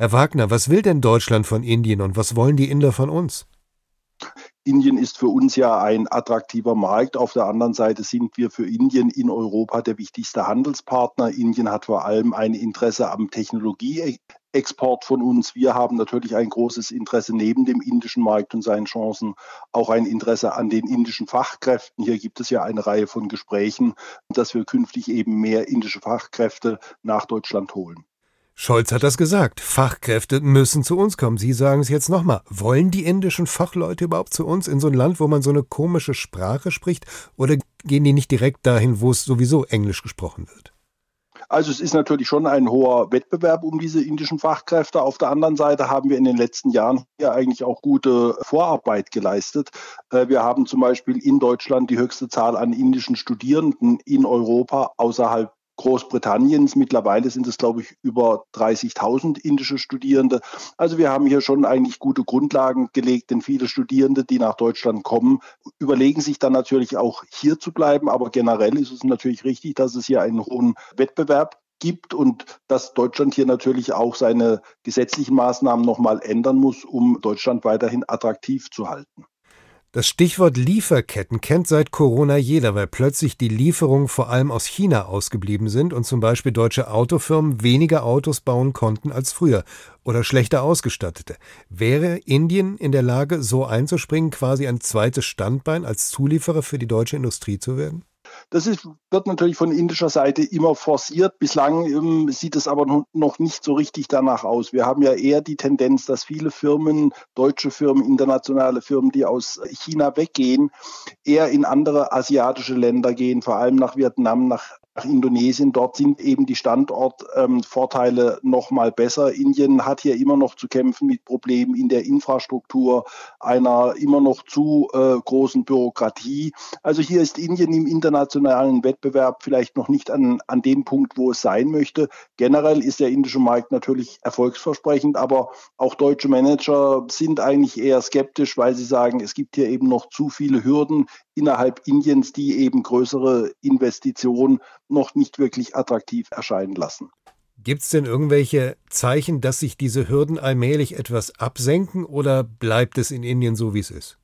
Herr Wagner, was will denn Deutschland von Indien und was wollen die Inder von uns? Indien ist für uns ja ein attraktiver Markt. Auf der anderen Seite sind wir für Indien in Europa der wichtigste Handelspartner. Indien hat vor allem ein Interesse am Technologieexport von uns. Wir haben natürlich ein großes Interesse neben dem indischen Markt und seinen Chancen auch ein Interesse an den indischen Fachkräften. Hier gibt es ja eine Reihe von Gesprächen, dass wir künftig eben mehr indische Fachkräfte nach Deutschland holen. Scholz hat das gesagt. Fachkräfte müssen zu uns kommen. Sie sagen es jetzt nochmal. Wollen die indischen Fachleute überhaupt zu uns in so ein Land, wo man so eine komische Sprache spricht? Oder gehen die nicht direkt dahin, wo es sowieso Englisch gesprochen wird? Also es ist natürlich schon ein hoher Wettbewerb um diese indischen Fachkräfte. Auf der anderen Seite haben wir in den letzten Jahren hier eigentlich auch gute Vorarbeit geleistet. Äh, wir haben zum Beispiel in Deutschland die höchste Zahl an indischen Studierenden in Europa außerhalb Großbritanniens. Mittlerweile sind es, glaube ich, über 30.000 indische Studierende. Also wir haben hier schon eigentlich gute Grundlagen gelegt, denn viele Studierende, die nach Deutschland kommen, überlegen sich dann natürlich auch hier zu bleiben. Aber generell ist es natürlich richtig, dass es hier einen hohen Wettbewerb gibt und dass Deutschland hier natürlich auch seine gesetzlichen Maßnahmen nochmal ändern muss, um Deutschland weiterhin attraktiv zu halten. Das Stichwort Lieferketten kennt seit Corona jeder, weil plötzlich die Lieferungen vor allem aus China ausgeblieben sind und zum Beispiel deutsche Autofirmen weniger Autos bauen konnten als früher oder schlechter ausgestattete. Wäre Indien in der Lage, so einzuspringen, quasi ein zweites Standbein als Zulieferer für die deutsche Industrie zu werden? Das ist, wird natürlich von indischer Seite immer forciert. Bislang ähm, sieht es aber noch nicht so richtig danach aus. Wir haben ja eher die Tendenz, dass viele Firmen, deutsche Firmen, internationale Firmen, die aus China weggehen, eher in andere asiatische Länder gehen, vor allem nach Vietnam, nach nach Indonesien. Dort sind eben die Standortvorteile ähm, noch mal besser. Indien hat hier immer noch zu kämpfen mit Problemen in der Infrastruktur, einer immer noch zu äh, großen Bürokratie. Also hier ist Indien im internationalen Wettbewerb vielleicht noch nicht an, an dem Punkt, wo es sein möchte. Generell ist der indische Markt natürlich erfolgsversprechend, aber auch deutsche Manager sind eigentlich eher skeptisch, weil sie sagen, es gibt hier eben noch zu viele Hürden innerhalb Indiens, die eben größere Investitionen noch nicht wirklich attraktiv erscheinen lassen. Gibt es denn irgendwelche Zeichen, dass sich diese Hürden allmählich etwas absenken oder bleibt es in Indien so, wie es ist?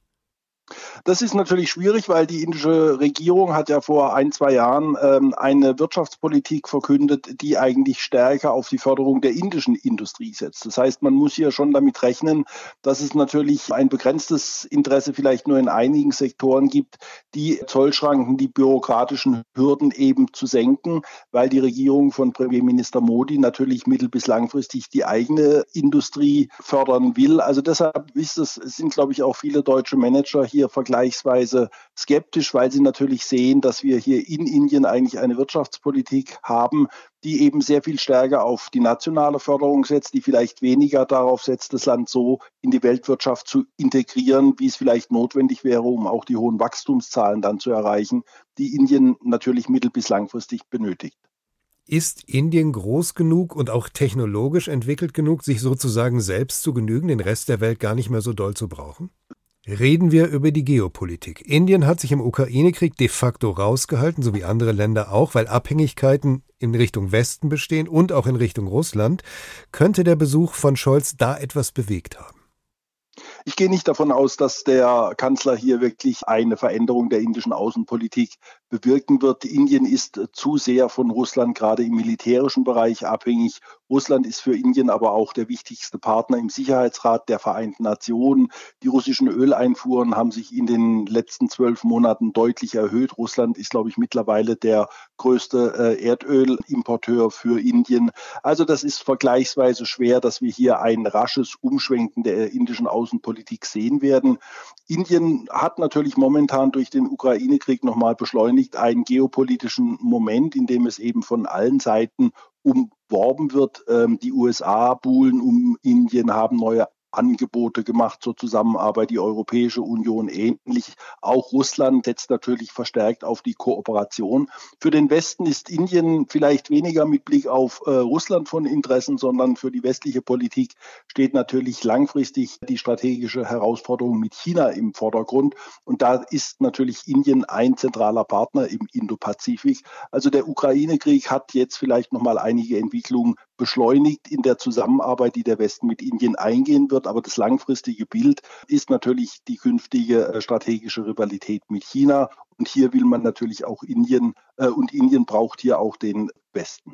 Das ist natürlich schwierig, weil die indische Regierung hat ja vor ein, zwei Jahren ähm, eine Wirtschaftspolitik verkündet, die eigentlich stärker auf die Förderung der indischen Industrie setzt. Das heißt, man muss hier schon damit rechnen, dass es natürlich ein begrenztes Interesse vielleicht nur in einigen Sektoren gibt, die Zollschranken, die bürokratischen Hürden eben zu senken, weil die Regierung von Premierminister Modi natürlich mittel- bis langfristig die eigene Industrie fördern will. Also deshalb ist es, sind, glaube ich, auch viele deutsche Manager hier hier vergleichsweise skeptisch, weil sie natürlich sehen, dass wir hier in Indien eigentlich eine Wirtschaftspolitik haben, die eben sehr viel stärker auf die nationale Förderung setzt, die vielleicht weniger darauf setzt, das Land so in die Weltwirtschaft zu integrieren, wie es vielleicht notwendig wäre, um auch die hohen Wachstumszahlen dann zu erreichen, die Indien natürlich mittel- bis langfristig benötigt. Ist Indien groß genug und auch technologisch entwickelt genug, sich sozusagen selbst zu genügen, den Rest der Welt gar nicht mehr so doll zu brauchen? Reden wir über die Geopolitik. Indien hat sich im Ukraine-Krieg de facto rausgehalten, so wie andere Länder auch, weil Abhängigkeiten in Richtung Westen bestehen und auch in Richtung Russland. Könnte der Besuch von Scholz da etwas bewegt haben? Ich gehe nicht davon aus, dass der Kanzler hier wirklich eine Veränderung der indischen Außenpolitik bewirken wird. Indien ist zu sehr von Russland gerade im militärischen Bereich abhängig. Russland ist für Indien aber auch der wichtigste Partner im Sicherheitsrat der Vereinten Nationen. Die russischen Öleinfuhren haben sich in den letzten zwölf Monaten deutlich erhöht. Russland ist, glaube ich, mittlerweile der größte äh, Erdölimporteur für Indien. Also das ist vergleichsweise schwer, dass wir hier ein rasches Umschwenken der indischen Außenpolitik sehen werden. Indien hat natürlich momentan durch den Ukraine-Krieg nochmal beschleunigt einen geopolitischen Moment, in dem es eben von allen Seiten umworben wird. Ähm, die USA buhlen um Indien, haben neue Angebote gemacht zur Zusammenarbeit, die Europäische Union ähnlich. Auch Russland setzt natürlich verstärkt auf die Kooperation. Für den Westen ist Indien vielleicht weniger mit Blick auf äh, Russland von Interessen, sondern für die westliche Politik steht natürlich langfristig die strategische Herausforderung mit China im Vordergrund. Und da ist natürlich Indien ein zentraler Partner im Indopazifik. Also der Ukraine-Krieg hat jetzt vielleicht noch mal einige Entwicklungen beschleunigt in der Zusammenarbeit, die der Westen mit Indien eingehen wird. Aber das langfristige Bild ist natürlich die künftige äh, strategische Rivalität mit China. Und hier will man natürlich auch Indien, äh, und Indien braucht hier auch den Westen.